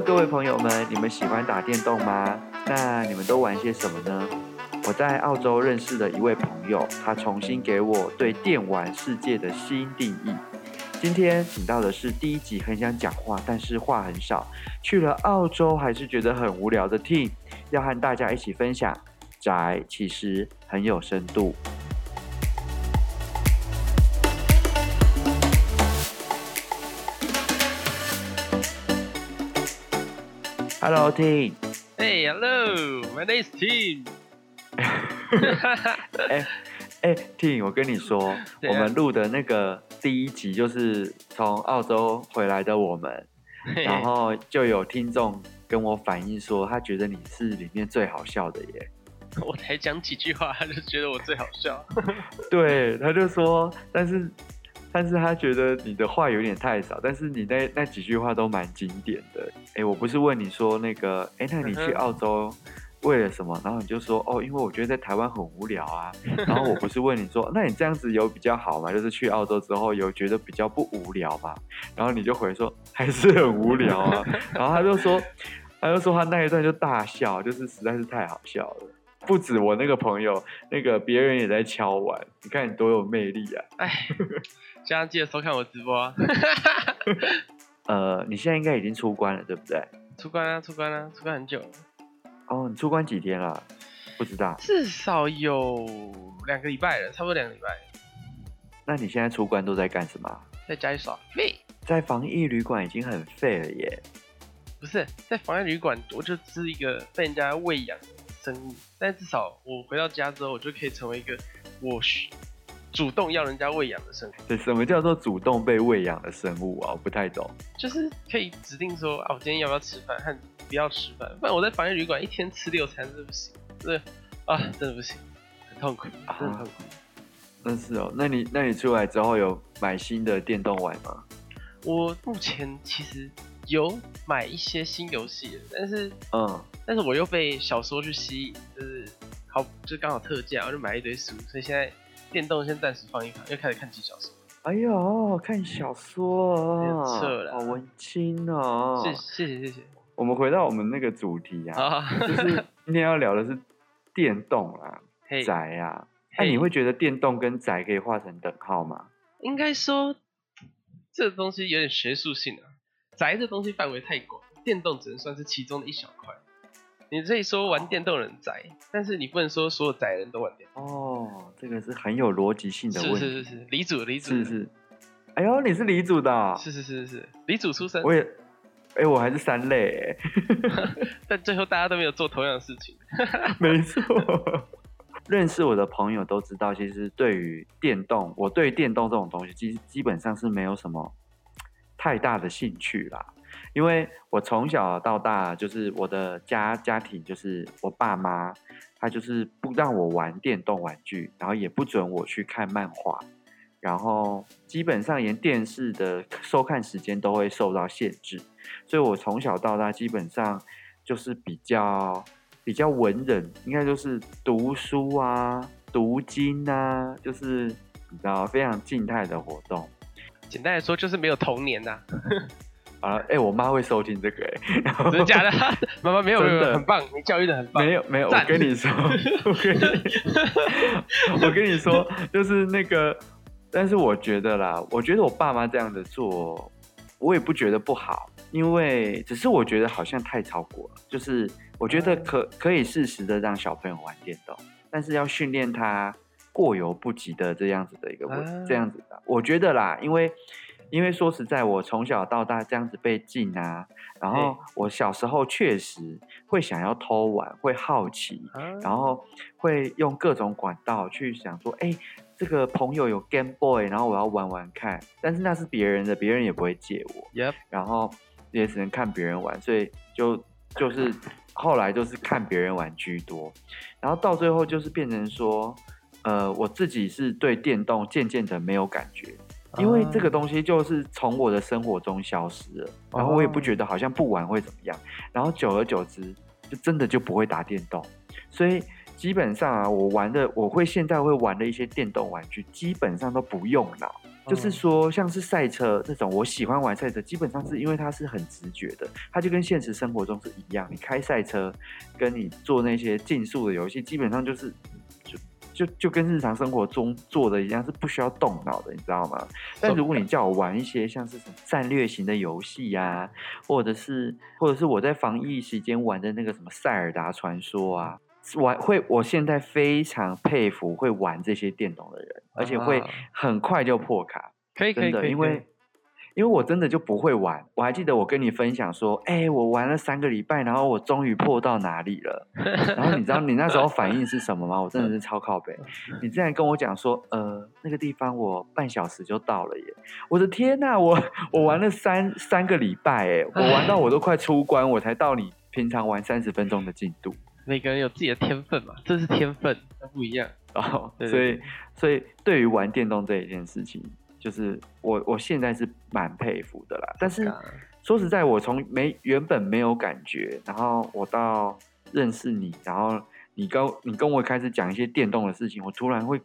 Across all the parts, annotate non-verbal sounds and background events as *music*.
各位朋友们，你们喜欢打电动吗？那你们都玩些什么呢？我在澳洲认识的一位朋友，他重新给我对电玩世界的新定义。今天请到的是第一集很想讲话，但是话很少，去了澳洲还是觉得很无聊的 Team，要和大家一起分享宅其实很有深度。Hello, Tim. Hey, hello. My name is Tim. *laughs* 哎哎，Tim，我跟你说，我们录的那个第一集就是从澳洲回来的我们，然后就有听众跟我反映说，他觉得你是里面最好笑的耶。*laughs* 我才讲几句话，他就觉得我最好笑。*laughs* 对，他就说，但是。但是他觉得你的话有点太少，但是你那那几句话都蛮经典的。哎，我不是问你说那个，哎，那你去澳洲为了什么？然后你就说，哦，因为我觉得在台湾很无聊啊。*laughs* 然后我不是问你说，那你这样子有比较好吗？就是去澳洲之后有觉得比较不无聊吗？然后你就回说，还是很无聊啊。*laughs* 然后他就说，他就说他那一段就大笑，就是实在是太好笑了。不止我那个朋友，那个别人也在敲碗。你看你多有魅力啊！哎。这样记得收看我直播啊！*laughs* 呃，你现在应该已经出关了，对不对？出关啊，出关啊，出关很久了。哦，你出关几天了？不知道。至少有两个礼拜了，差不多两个礼拜。那你现在出关都在干什么？在家里耍废。在防疫旅馆已经很废了耶。不是，在防疫旅馆，我就是一个被人家喂养的生物。但至少我回到家之后，我就可以成为一个我主动要人家喂养的生物，对，什么叫做主动被喂养的生物啊？我不太懂。就是可以指定说啊，我今天要不要吃饭，和不要吃饭。不然我在防疫旅馆一天吃六餐是不行，对啊，真的不行，很痛苦，很痛苦。那、啊、是哦，那你那你出来之后有买新的电动玩吗？我目前其实有买一些新游戏，但是嗯，但是我又被小说去吸引，就是好，就刚好特价，我就买一堆书，所以现在。电动先暂时放一放，又开始看起小说。哎呦，看小说啊，好文青哦。谢谢谢谢谢谢。我们回到我们那个主题啊，就是今天要聊的是电动啊，宅啊。哎，你会觉得电动跟宅可以画成等号吗？应该说，这个东西有点学术性啊。宅这东西范围太广，电动只能算是其中的一小块。你可以说玩电动人宅，但是你不能说所有宅人都玩电动。哦，这个是很有逻辑性的问题。是是是是，理组理组。是是。哎呦，你是李主的啊？是是是是，李主出身。我也，哎，我还是三类哎。*laughs* 但最后大家都没有做同样的事情。*laughs* 没错。*laughs* 认识我的朋友都知道，其实对于电动，我对电动这种东西，基基本上是没有什么太大的兴趣啦。因为我从小到大，就是我的家家庭，就是我爸妈，他就是不让我玩电动玩具，然后也不准我去看漫画，然后基本上连电视的收看时间都会受到限制，所以我从小到大基本上就是比较比较文人，应该就是读书啊、读经啊，就是你知道非常静态的活动。简单来说，就是没有童年呐、啊。啊，哎、欸，我妈会收听这个、欸，哎，真的假的？*laughs* 妈妈没有，很棒，你教育的很棒。没有，没有，我跟你说，*laughs* 我跟你，我跟你说，就是那个，但是我觉得啦，我觉得我爸妈这样的做，我也不觉得不好，因为只是我觉得好像太超过了。就是我觉得可可以适时的让小朋友玩电动，但是要训练他过犹不及的这样子的一个问这样子的，我觉得啦，因为。因为说实在，我从小到大这样子被禁啊，然后我小时候确实会想要偷玩，会好奇，然后会用各种管道去想说，哎，这个朋友有 Game Boy，然后我要玩玩看，但是那是别人的，别人也不会借我，Yep. 然后也只能看别人玩，所以就就是后来就是看别人玩居多，然后到最后就是变成说，呃，我自己是对电动渐渐的没有感觉。因为这个东西就是从我的生活中消失了，然后我也不觉得好像不玩会怎么样，然后久而久之就真的就不会打电动，所以基本上啊，我玩的我会现在会玩的一些电动玩具，基本上都不用脑，就是说，像是赛车这种，我喜欢玩赛车，基本上是因为它是很直觉的，它就跟现实生活中是一样。你开赛车，跟你做那些竞速的游戏，基本上就是就就就跟日常生活中做的一样，是不需要动脑的，你知道吗？但如果你叫我玩一些像是什么战略型的游戏呀，或者是或者是我在防疫时间玩的那个什么塞尔达传说啊。玩会，我现在非常佩服会玩这些电动的人，而且会很快就破卡。可以，可以，可以，因为因为我真的就不会玩。我还记得我跟你分享说，哎、欸，我玩了三个礼拜，然后我终于破到哪里了。*laughs* 然后你知道你那时候反应是什么吗？我真的是超靠北。*laughs* 你竟然跟我讲说，呃，那个地方我半小时就到了耶！我的天呐，我我玩了三三个礼拜，哎，我玩到我都快出关，我才到你平常玩三十分钟的进度。每个人有自己的天分嘛，这是天分，那不一样哦。所以，所以对于玩电动这一件事情，就是我我现在是蛮佩服的啦。但是说实在，我从没原本没有感觉，然后我到认识你，然后你跟你跟我开始讲一些电动的事情，我突然会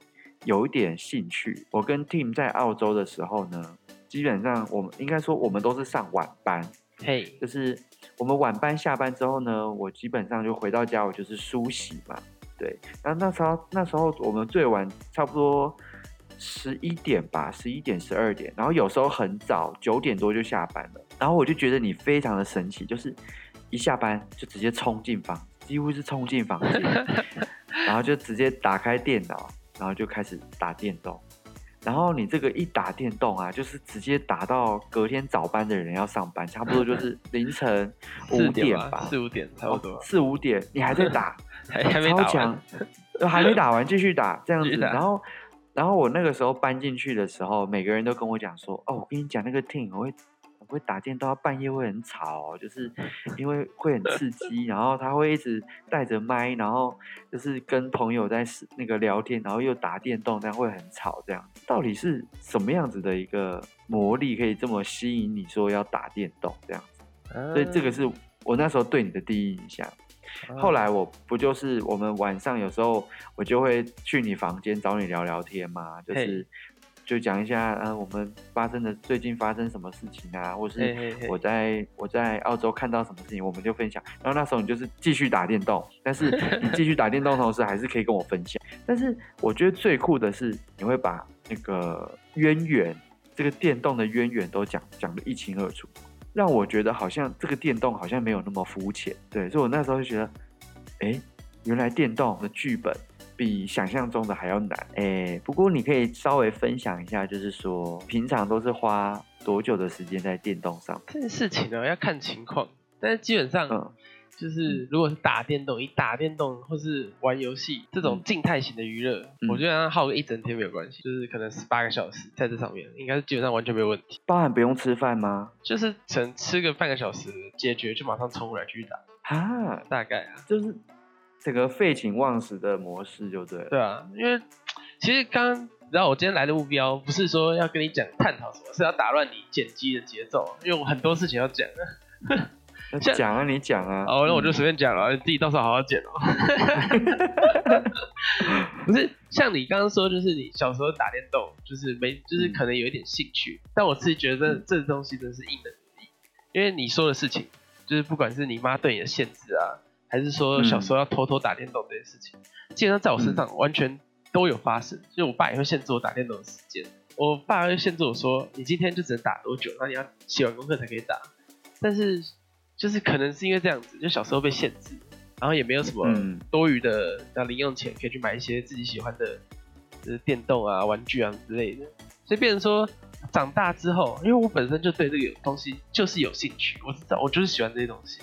有一点兴趣。我跟 Team 在澳洲的时候呢，基本上我们应该说我们都是上晚班，嘿，就是。我们晚班下班之后呢，我基本上就回到家，我就是梳洗嘛。对，那那时候那时候我们最晚差不多十一点吧，十一点十二点，然后有时候很早九点多就下班了。然后我就觉得你非常的神奇，就是一下班就直接冲进房，几乎是冲进房间，*laughs* 然后就直接打开电脑，然后就开始打电动。然后你这个一打电动啊，就是直接打到隔天早班的人要上班，差不多就是 *laughs* 凌晨五点吧，四五点差不多，四五点你还在打，*laughs* 还还没打完，还没打完继续打这样子，然后然后我那个时候搬进去的时候，每个人都跟我讲说，哦，我跟你讲那个 team 我会。会打电动，半夜会很吵，就是 *laughs* 因为会很刺激，然后他会一直带着麦，然后就是跟朋友在那个聊天，然后又打电动，这样会很吵。这样到底是什么样子的一个魔力可以这么吸引你说要打电动这样子？所以这个是我那时候对你的第一印象。后来我不就是我们晚上有时候我就会去你房间找你聊聊天嘛，就是。就讲一下，呃，我们发生的最近发生什么事情啊，或是我在我在澳洲看到什么事情，我们就分享。然后那时候你就是继续打电动，但是 *laughs* 你继续打电动的同时，还是可以跟我分享。但是我觉得最酷的是，你会把那个渊源，这个电动的渊源都讲讲得一清二楚，让我觉得好像这个电动好像没有那么肤浅。对，所以我那时候就觉得，哎，原来电动的剧本。比想象中的还要难哎、欸，不过你可以稍微分享一下，就是说平常都是花多久的时间在电动上？这件事情呢要看情况，但是基本上就是如果是打电动，以打电动或是玩游戏这种静态型的娱乐，嗯、我觉得耗个一整天没有关系，就是可能十八个小时在这上面，应该是基本上完全没有问题。包含不用吃饭吗？就是能吃个半个小时解决，就马上冲过来继续打啊，大概啊，就是。这个废寝忘食的模式就对了。对啊，因为其实刚刚，然后我今天来的目标不是说要跟你讲探讨什么，是要打乱你剪辑的节奏，因为我很多事情要讲。讲啊，你讲啊。哦，那我就随便讲了，你自己到时候好好剪哦。*laughs* 不是，像你刚刚说，就是你小时候打电动，就是没，就是可能有一点兴趣，嗯、但我自己觉得这东西真的是因人而异，因为你说的事情，就是不管是你妈对你的限制啊。还是说小时候要偷偷打电动这件事情，嗯、基本上在我身上完全都有发生。就我爸也会限制我打电动的时间，我爸会限制我说，你今天就只能打多久，然后你要写完功课才可以打。但是就是可能是因为这样子，就小时候被限制，然后也没有什么多余的像零用钱可以去买一些自己喜欢的，就是电动啊、玩具啊之类的。所以变成说长大之后，因为我本身就对这个东西就是有兴趣，我知道我就是喜欢这些东西。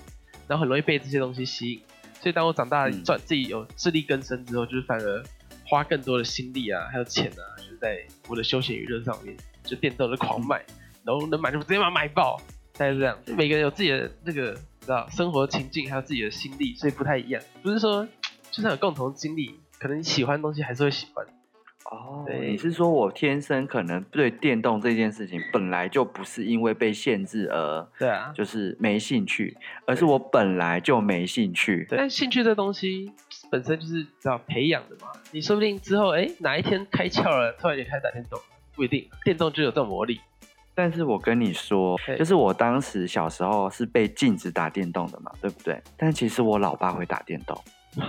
然后很容易被这些东西吸引，所以当我长大赚自己有自力更生之后，就是反而花更多的心力啊，还有钱啊，就是在我的休闲娱乐上面，就电动的狂买，然后能买就直接把它买爆，大概是这样。就每个人有自己的那个，知道生活情境，还有自己的心力，所以不太一样。不是说就算有共同经历，可能你喜欢的东西还是会喜欢。哦，对，你是说我天生可能对电动这件事情本来就不是因为被限制而对啊，就是没兴趣，而是我本来就没兴趣。对，但兴趣这东西本身就是要培养的嘛，你说不定之后哎哪一天开窍了，突然也开始打电动，不一定，电动就有这种魔力。但是我跟你说，就是我当时小时候是被禁止打电动的嘛，对不对？但其实我老爸会打电动。*laughs*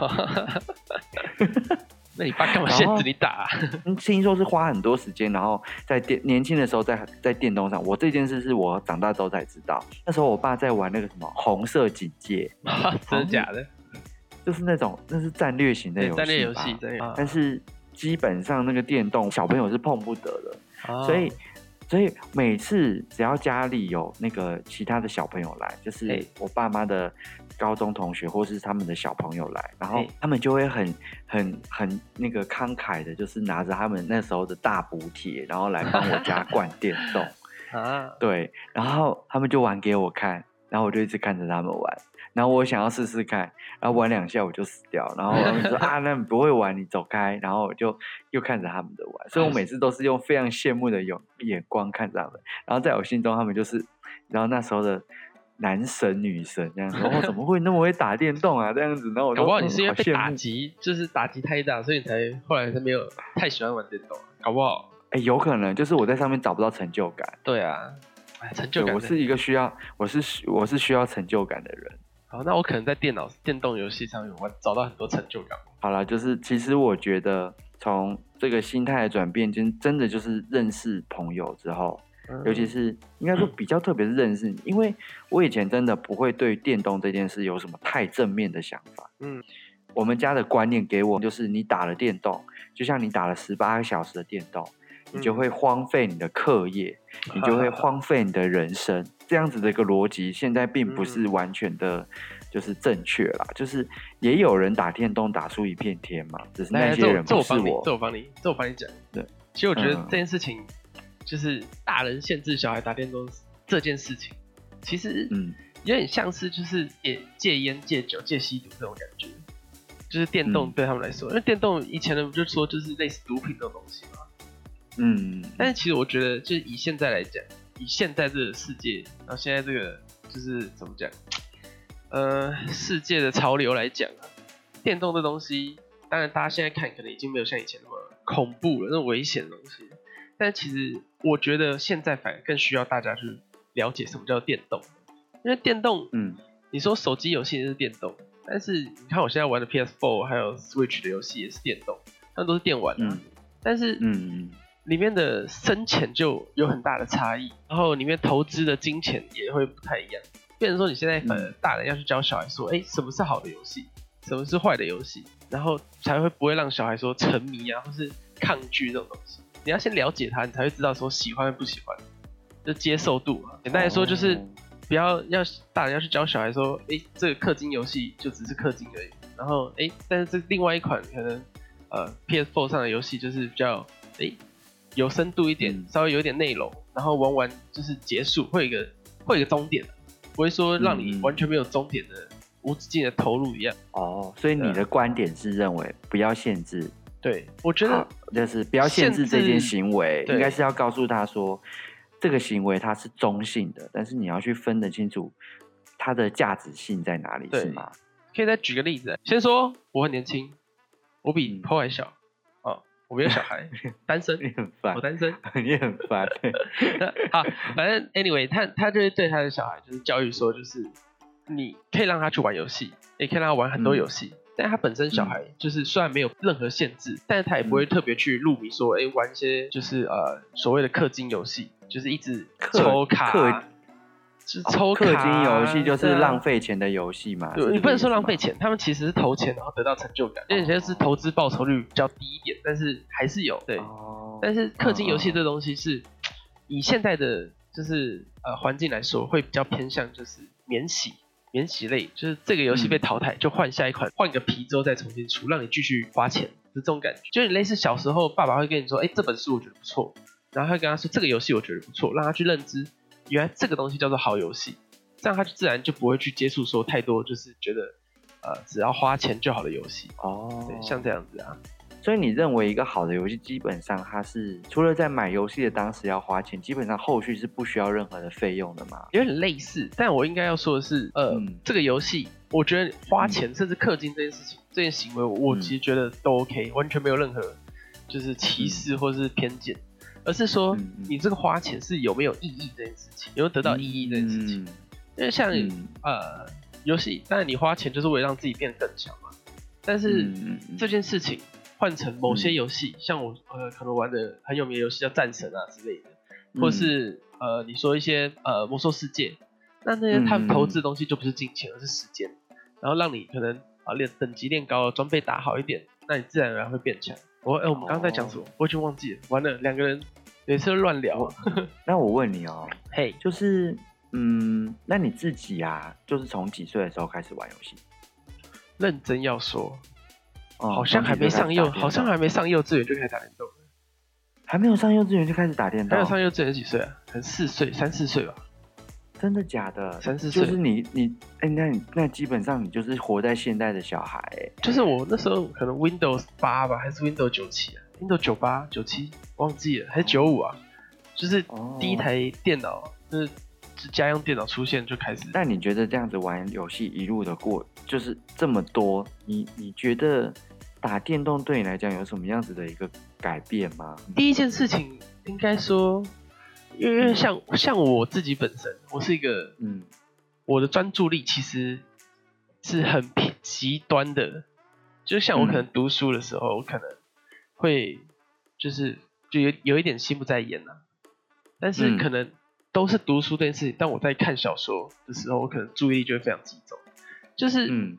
那你爸干嘛限制你打啊？*laughs* 听说是花很多时间，然后在电年轻的时候在在电动上。我这件事是我长大之后才知道。那时候我爸在玩那个什么红色警戒，*laughs* 真的假的？就是那种那是战略型的游戏，战略游戏。但是基本上那个电动小朋友是碰不得的，哦、所以。所以每次只要家里有那个其他的小朋友来，就是我爸妈的高中同学或是他们的小朋友来，然后他们就会很很很那个慷慨的，就是拿着他们那时候的大补贴，然后来帮我家灌电动。*laughs* 啊，对，然后他们就玩给我看，然后我就一直看着他们玩。然后我想要试试看，然后玩两下我就死掉，然后他们说 *laughs* 啊，那你不会玩，你走开。然后我就又看着他们的玩，所以我每次都是用非常羡慕的眼眼光看着他们。然后在我心中，他们就是，然后那时候的男神女神这样子。然后怎么会那么会打电动啊？这样子，然后我就搞不好你是因为被打击，就是打击太大，所以你才后来才没有太喜欢玩电动。搞不好，哎，有可能就是我在上面找不到成就感。对啊，哎，成就感。我是一个需要，我是我是需要成就感的人。好，那我可能在电脑电动游戏上面，我找到很多成就感。好了，就是其实我觉得从这个心态的转变，真真的就是认识朋友之后，嗯、尤其是应该说比较特别是认识你，嗯、因为我以前真的不会对电动这件事有什么太正面的想法。嗯，我们家的观念给我就是，你打了电动，就像你打了十八个小时的电动，你就会荒废你的课业，嗯、你就会 *laughs* 荒废你的人生。这样子的一个逻辑，现在并不是完全的，就是正确啦。嗯、就是也有人打电动打出一片天嘛，只是那些人不是我。这我帮你，这我帮你讲。对，其实我觉得这件事情，就是大人限制小孩打电动这件事情，其实嗯，有点像是就是也戒烟、戒酒、戒吸毒这种感觉。就是电动对他们来说，嗯、因为电动以前的不就说就是类似毒品这种东西嘛。嗯，但是其实我觉得，就是以现在来讲。以现在这个世界，然后现在这个就是怎么讲？呃，世界的潮流来讲啊，电动的东西，当然大家现在看可能已经没有像以前那么恐怖了，那种危险的东西。但其实我觉得现在反而更需要大家去了解什么叫电动，因为电动，嗯，你说手机游戏也是电动，但是你看我现在玩的 PS4 还有 Switch 的游戏也是电动，它都是电玩啊，嗯、但是，嗯。里面的深浅就有很大的差异，然后里面投资的金钱也会不太一样。变成说你现在呃大人要去教小孩说，哎，什么是好的游戏，什么是坏的游戏，然后才会不会让小孩说沉迷啊，或是抗拒这种东西。你要先了解他，你才会知道说喜欢不喜欢，就接受度啊。简单来说就是不要要大人要去教小孩说，哎，这个氪金游戏就只是氪金而已。然后哎，但是这另外一款可能呃 PS4 上的游戏就是比较哎。有深度一点，嗯、稍微有点内容，然后玩完就是结束，会有一个会有一个终点，不会说让你完全没有终点的、嗯、无止境的投入一样。哦，所以你的观点是认为不要限制？对，我觉得就是不要限制这件行为，应该是要告诉他说，这个行为它是中性的，但是你要去分得清楚它的价值性在哪里，对是吗？可以再举个例子，先说我很年轻，我比 Paul 还小。我没有小孩，单身。*laughs* 你很烦，我单身。*laughs* 你很烦。*laughs* 好，反正 anyway，他他就是对他的小孩就是教育说，就是你可以让他去玩游戏，也可以让他玩很多游戏。嗯、但他本身小孩就是虽然没有任何限制，嗯、但是他也不会特别去入迷说，哎、欸，玩一些就是呃所谓的氪金游戏，就是一直抽卡。是抽氪金游戏，就是浪费钱的游戏嘛？对，你不能说浪费钱，他们其实是投钱然后得到成就感，有些是投资报酬率比较低一点，但是还是有。对，但是氪金游戏这东西是以现在的就是呃环境来说，会比较偏向就是免洗免洗类，就是这个游戏被淘汰就换下一款，换个皮之后再重新出，让你继续花钱，是这种感觉。就是类似小时候爸爸会跟你说，哎，这本书我觉得不错，然后会跟他说这个游戏我觉得不错，让他去认知。原来这个东西叫做好游戏，这样他就自然就不会去接触说太多，就是觉得呃只要花钱就好的游戏哦，对，像这样子啊。所以你认为一个好的游戏，基本上它是除了在买游戏的当时要花钱，基本上后续是不需要任何的费用的吗？有点类似，但我应该要说的是，呃，嗯、这个游戏我觉得花钱、嗯、甚至氪金这件事情，这件行为我其实觉得都 OK，、嗯、完全没有任何就是歧视或是偏见。而是说你这个花钱是有没有意义这件事情，有没有得到意义这件事情。因为像呃游戏，当然你花钱就是为了让自己变得更强嘛。但是这件事情换成某些游戏，像我呃可能玩的很有名的游戏叫战神啊之类的，或是呃你说一些呃魔兽世界，那那些他们投资的东西就不是金钱，而是时间，然后让你可能啊练等级练高了，装备打好一点，那你自然而然会变强。我哎、欸，我们刚刚在讲什么？我已经忘记了。完了，两个人每次都乱聊。那我问你哦，*laughs* 嘿，就是，嗯，那你自己啊，就是从几岁的时候开始玩游戏？认真要说，哦好像还没上幼，好像还没上幼稚园就开始打电动。还没有上幼稚园就开始打电动？还有上幼稚园几岁啊？可能四岁，三四岁吧。真的假的？三四岁？就是你你哎、欸，那你那基本上你就是活在现代的小孩。就是我那时候可能 Windows 八吧，还是 Windows 九七啊？Windows 九八、九七忘记了，还是九五啊？就是第一台电脑，就是家用电脑出现就开始。那你觉得这样子玩游戏一路的过，就是这么多，你你觉得打电动对你来讲有什么样子的一个改变吗？第一件事情应该说。因为像像我自己本身，我是一个，嗯，我的专注力其实是很极端的，就像我可能读书的时候，我可能会就是就有有一点心不在焉啊，但是可能都是读书这件事情，但我在看小说的时候，我可能注意力就会非常集中，就是，嗯，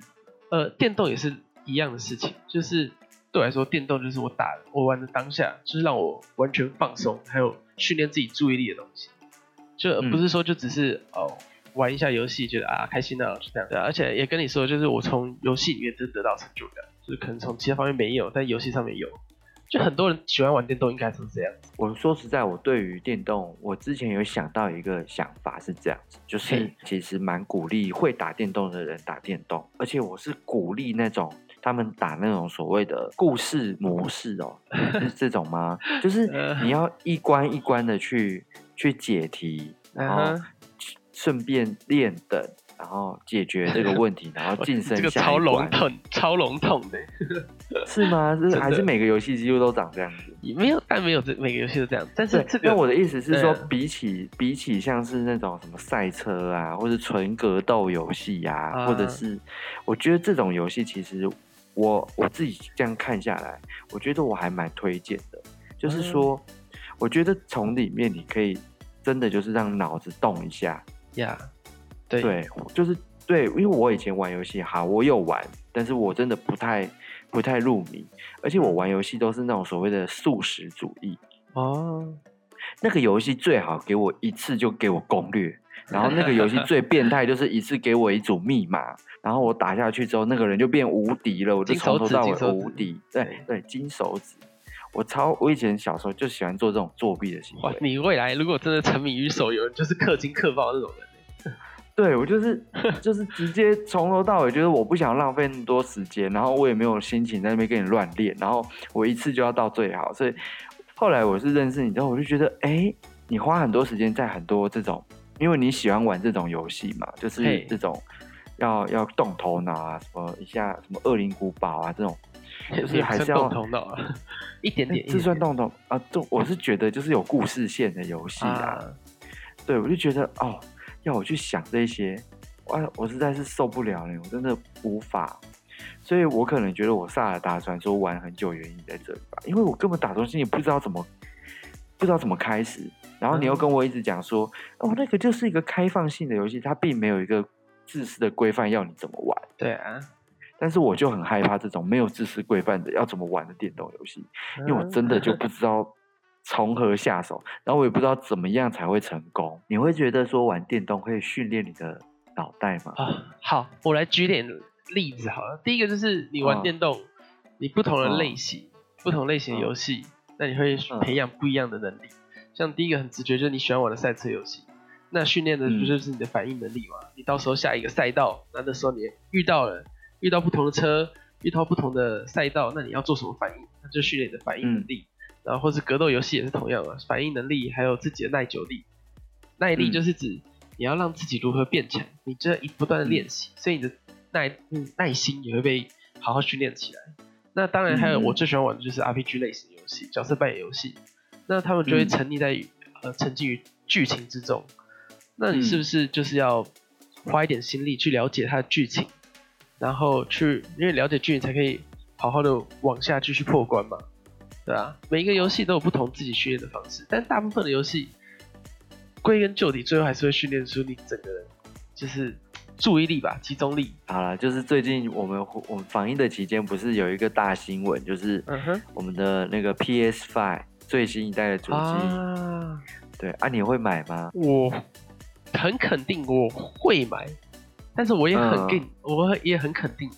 呃，电动也是一样的事情，就是。对我来说，电动就是我打我玩的当下，就是让我完全放松，还有训练自己注意力的东西。就不是说就只是、嗯、哦玩一下游戏，觉得啊开心的这样。对，而且也跟你说，就是我从游戏里面就得到成就感，就是可能从其他方面没有，但游戏上面有。就很多人喜欢玩电动，应该是这样子。我说实在，我对于电动，我之前有想到一个想法是这样子，就是其实蛮鼓励会打电动的人打电动，而且我是鼓励那种。他们打那种所谓的故事模式哦，*laughs* 是这种吗？就是你要一关一关的去去解题，然后顺便练等，然后解决这个问题，然后晋升 *laughs* 下一关。这个超笼统，超笼统的，*laughs* 是吗？是还是每个游戏几乎都长这样子？也没有，但没有这每个游戏都这样。但是这个，那我的意思是说，比起比起像是那种什么赛车啊，或者纯格斗游戏呀，或者是我觉得这种游戏其实。我我自己这样看下来，我觉得我还蛮推荐的。就是说，我觉得从里面你可以真的就是让脑子动一下呀。Yeah, 对，对，就是对，因为我以前玩游戏，哈，我有玩，但是我真的不太不太入迷，而且我玩游戏都是那种所谓的速食主义哦。那个游戏最好给我一次就给我攻略。*laughs* 然后那个游戏最变态，就是一次给我一组密码，*laughs* 然后我打下去之后，那个人就变无敌了，我就从头到尾无敌。对对，金手指，我超我以前小时候就喜欢做这种作弊的行为。你未来如果真的沉迷于手游，就是氪金氪爆那种人。对，我就是 *laughs* 就是直接从头到尾，就是我不想浪费那么多时间，然后我也没有心情在那边跟你乱练，然后我一次就要到最好。所以后来我是认识你之后，我就觉得，哎，你花很多时间在很多这种。因为你喜欢玩这种游戏嘛，就是这种要要动头脑啊，什么一下什么恶灵古堡啊这种，就是还是要动头脑啊，一点点，*laughs* 这算动头啊？这我是觉得就是有故事线的游戏啊。对，我就觉得哦，要我去想这些，我，我实在是受不了了，我真的无法。所以我可能觉得我萨尔达传说玩很久原因在这里吧，因为我根本打东西也不知道怎么不知道怎么开始。然后你又跟我一直讲说，哦，那个就是一个开放性的游戏，它并没有一个自私的规范要你怎么玩。对啊，但是我就很害怕这种没有自私规范的要怎么玩的电动游戏，因为我真的就不知道从何下手，然后我也不知道怎么样才会成功。你会觉得说玩电动可以训练你的脑袋吗？啊，好，我来举点例子好了。第一个就是你玩电动，你不同的类型、不同类型的游戏，那你会培养不一样的能力。像第一个很直觉就是你喜欢玩的赛车游戏，那训练的不就是你的反应能力吗？嗯、你到时候下一个赛道，那那时候你遇到了遇到不同的车，遇到不同的赛道，那你要做什么反应？那就训练你的反应能力。嗯、然后或是格斗游戏也是同样啊，反应能力还有自己的耐久力。耐力就是指你要让自己如何变强，你这一不断的练习，所以你的耐耐心也会被好好训练起来。那当然还有我最喜欢玩的就是 RPG 类型的游戏，角色扮演游戏。那他们就会沉溺在、嗯、呃沉浸于剧情之中。那你是不是就是要花一点心力去了解它的剧情，然后去因为了解剧情才可以好好的往下继续破关嘛？对啊，每一个游戏都有不同自己训练的方式，但大部分的游戏归根究底，最后还是会训练出你整个人就是注意力吧，集中力。好了，就是最近我们我们防疫的期间，不是有一个大新闻，就是我们的那个 PS5 最新一代的主机。啊对啊，你会买吗？我很肯定我会买，但是我也很定，嗯、我也很肯定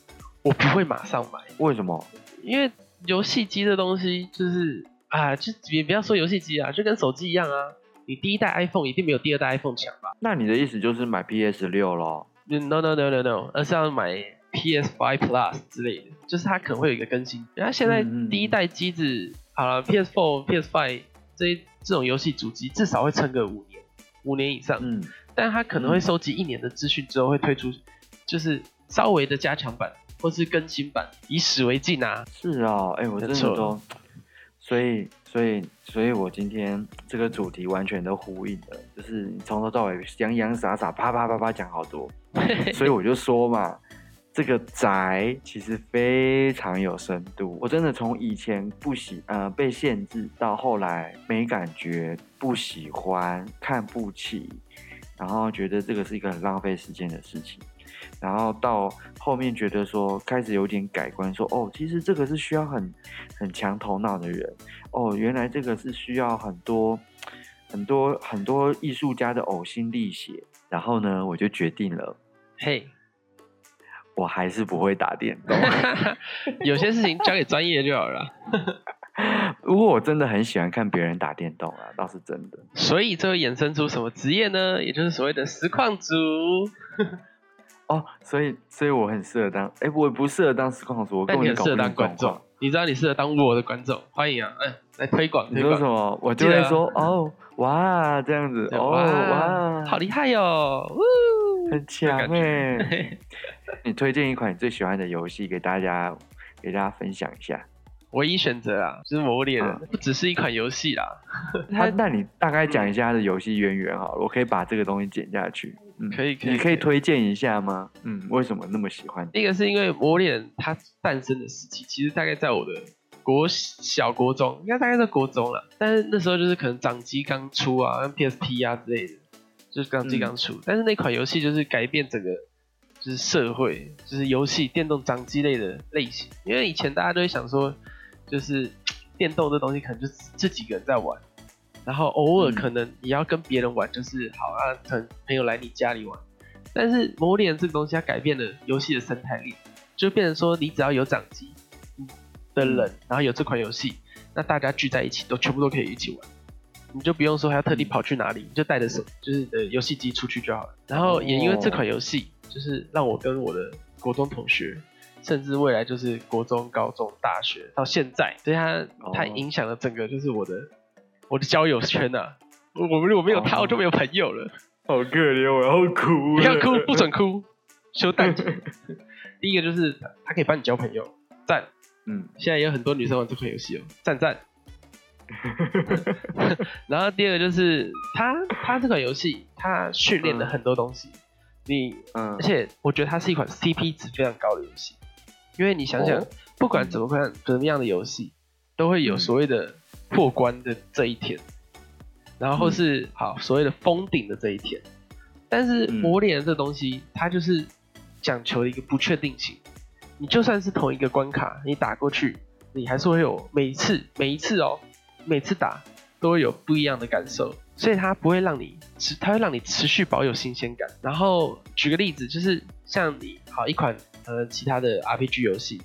我不会马上买。为什么？因为。游戏机的东西就是啊，就也不要说游戏机啊，就跟手机一样啊。你第一代 iPhone 一定没有第二代 iPhone 强吧？那你的意思就是买 PS 六咯？No no no no no，而是要买 PS Five Plus 之类的，就是它可能会有一个更新。然后现在第一代机子好了，PS Four、PS Five 这这种游戏主机至少会撑个五年，五年以上。嗯，但它可能会收集一年的资讯之后会推出，就是稍微的加强版。或是更新版，以史为镜啊！是啊，哎、欸，我真的都，所以，所以，所以我今天这个主题完全都呼应了，就是你从头到尾洋洋洒洒啪啪啪啪讲好多，*laughs* 所以我就说嘛，这个宅其实非常有深度。我真的从以前不喜呃被限制，到后来没感觉、不喜欢、看不起，然后觉得这个是一个很浪费时间的事情。然后到后面觉得说，开始有点改观，说哦，其实这个是需要很很强头脑的人哦，原来这个是需要很多很多很多艺术家的呕心沥血。然后呢，我就决定了，嘿我还是不会打电动 *laughs* *laughs* 有些事情交给专业就好了。*laughs* 如果我真的很喜欢看别人打电动啊，倒是真的。所以这会衍生出什么职业呢？也就是所谓的实况组。哦，所以所以我很适合当，哎，我不适合当实况主，我更适合当观众。你知道你适合当我的观众，欢迎啊，嗯，来推广。你说什么？我就会说，哦，哇，这样子，哦，哇，好厉害哟，很强哎。你推荐一款你最喜欢的游戏给大家，给大家分享一下。唯一选择啊，就是《魔物猎人》，不只是一款游戏啦。*laughs* 它，那你大概讲一下它的游戏渊源好了，我可以把这个东西剪下去。嗯，可以，可以，你可以推荐一下吗？嗯，为什么那么喜欢？一个是因为《魔物猎人》它诞生的时期，其实大概在我的国小、国中，应该大概在国中了。但是那时候就是可能掌机刚出啊，跟 PSP 啊之类的，就是掌机刚出。嗯、但是那款游戏就是改变整个。就是社会，就是游戏、电动掌机类的类型。因为以前大家都会想说，就是 *tsk* 电动这东西可能就这几个人在玩，然后偶尔可能你要跟别人玩，就是好啊，朋朋友来你家里玩。但是《魔物猎人》这个东西它改变了游戏的生态链，就变成说你只要有掌机的人，然后有这款游戏，那大家聚在一起都全部都可以一起玩，你就不用说还要特地跑去哪里，你就带着手就是你的游戏机出去就好了。然后也因为这款游戏。就是让我跟我的国中同学，甚至未来就是国中、高中、大学到现在，所以他他影响了整个就是我的我的交友圈呐、啊。我们如果没有他，我就没有朋友了。好可怜，我要哭。不要哭，不准哭，休蛋。*laughs* 第一个就是他可以帮你交朋友，赞。嗯，现在也有很多女生玩这款游戏哦，赞赞。*laughs* 然后第二个就是他他这款游戏，他训练了很多东西。你，嗯，而且我觉得它是一款 CP 值非常高的游戏，因为你想想，不管怎么看怎么样的游戏，都会有所谓的破关的这一天，然后是好所谓的封顶的这一天，但是魔脸这东西，它就是讲求一个不确定性，你就算是同一个关卡，你打过去，你还是会有每一次每一次哦，每次打都会有不一样的感受。所以它不会让你持，它会让你持续保有新鲜感。然后举个例子，就是像你好一款呃其他的 RPG 游戏，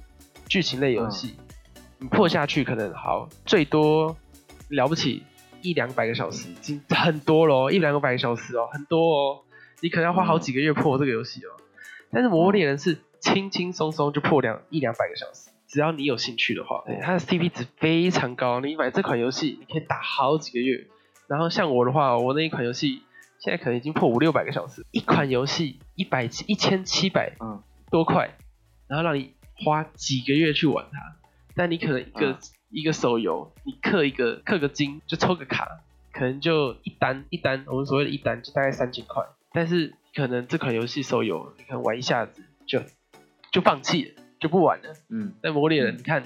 剧情类游戏，嗯、你破下去可能好最多了不起一两百个小时，已经很多咯，一两百个小时哦，很多哦，你可能要花好几个月破这个游戏哦。但是《魔物猎人》是轻轻松松就破两一两百个小时，只要你有兴趣的话，对，它的 CP 值非常高，你买这款游戏你可以打好几个月。然后像我的话，我那一款游戏现在可能已经破五六百个小时。一款游戏一百七一千七百多块，然后让你花几个月去玩它，但你可能一个一个手游，你氪一个氪个金就抽个卡，可能就一单一单，我们所谓的一单就大概三千块。但是可能这款游戏手游，你可能玩一下子就就放弃了，就不玩了。嗯。但魔猎人，你看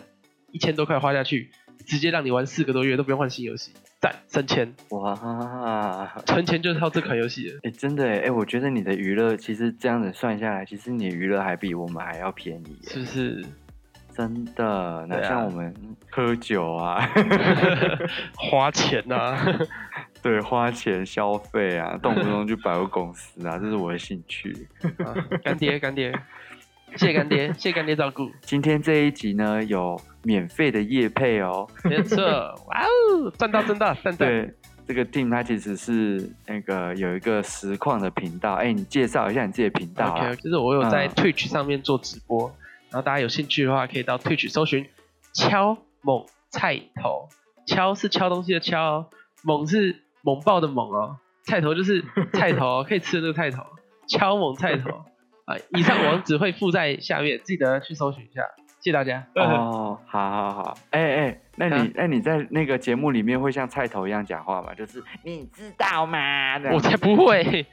一千多块花下去，直接让你玩四个多月都不用换新游戏，赞三千。哇！存钱就是靠这款游戏了。哎、欸，真的哎，哎，我觉得你的娱乐其实这样子算下来，其实你的娱乐还比我们还要便宜，是不是？真的，哪像我们喝酒啊，*laughs* 啊 *laughs* 花钱啊，对，花钱消费啊，动不动就百货公司啊，这是我的兴趣。*laughs* 干爹，干爹，谢谢干爹，谢 *laughs* 谢干爹照顾。今天这一集呢，有免费的夜配哦，没错，*laughs* 哇哦，赚到赚到赚到。对，这个 team 它其实是那个有一个实况的频道，哎，你介绍一下你自己的频道啊。Okay, 就是我有在 Twitch 上面做直播。嗯然后大家有兴趣的话，可以到 Twitch 搜寻“敲猛菜头”，敲是敲东西的敲，猛是猛爆的猛哦，菜头就是菜头，可以吃的那个菜头，敲猛菜头啊！以上网址会附在下面，记得去搜寻一下，谢谢大家。*laughs* 哦，好好好，哎哎，那你那你在那个节目里面会像菜头一样讲话吗？就是你知道吗？我才不会，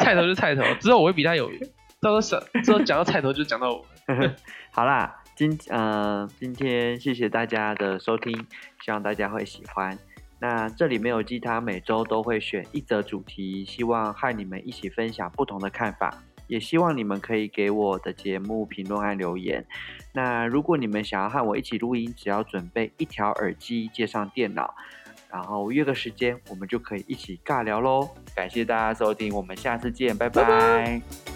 菜头是菜头，之后我会比他有名。都是之后讲到菜头就讲到我。*laughs* 好啦，今呃今天谢谢大家的收听，希望大家会喜欢。那这里没有鸡汤，每周都会选一则主题，希望和你们一起分享不同的看法，也希望你们可以给我的节目评论和留言。那如果你们想要和我一起录音，只要准备一条耳机，接上电脑，然后约个时间，我们就可以一起尬聊喽。感谢大家收听，我们下次见，拜拜。拜拜。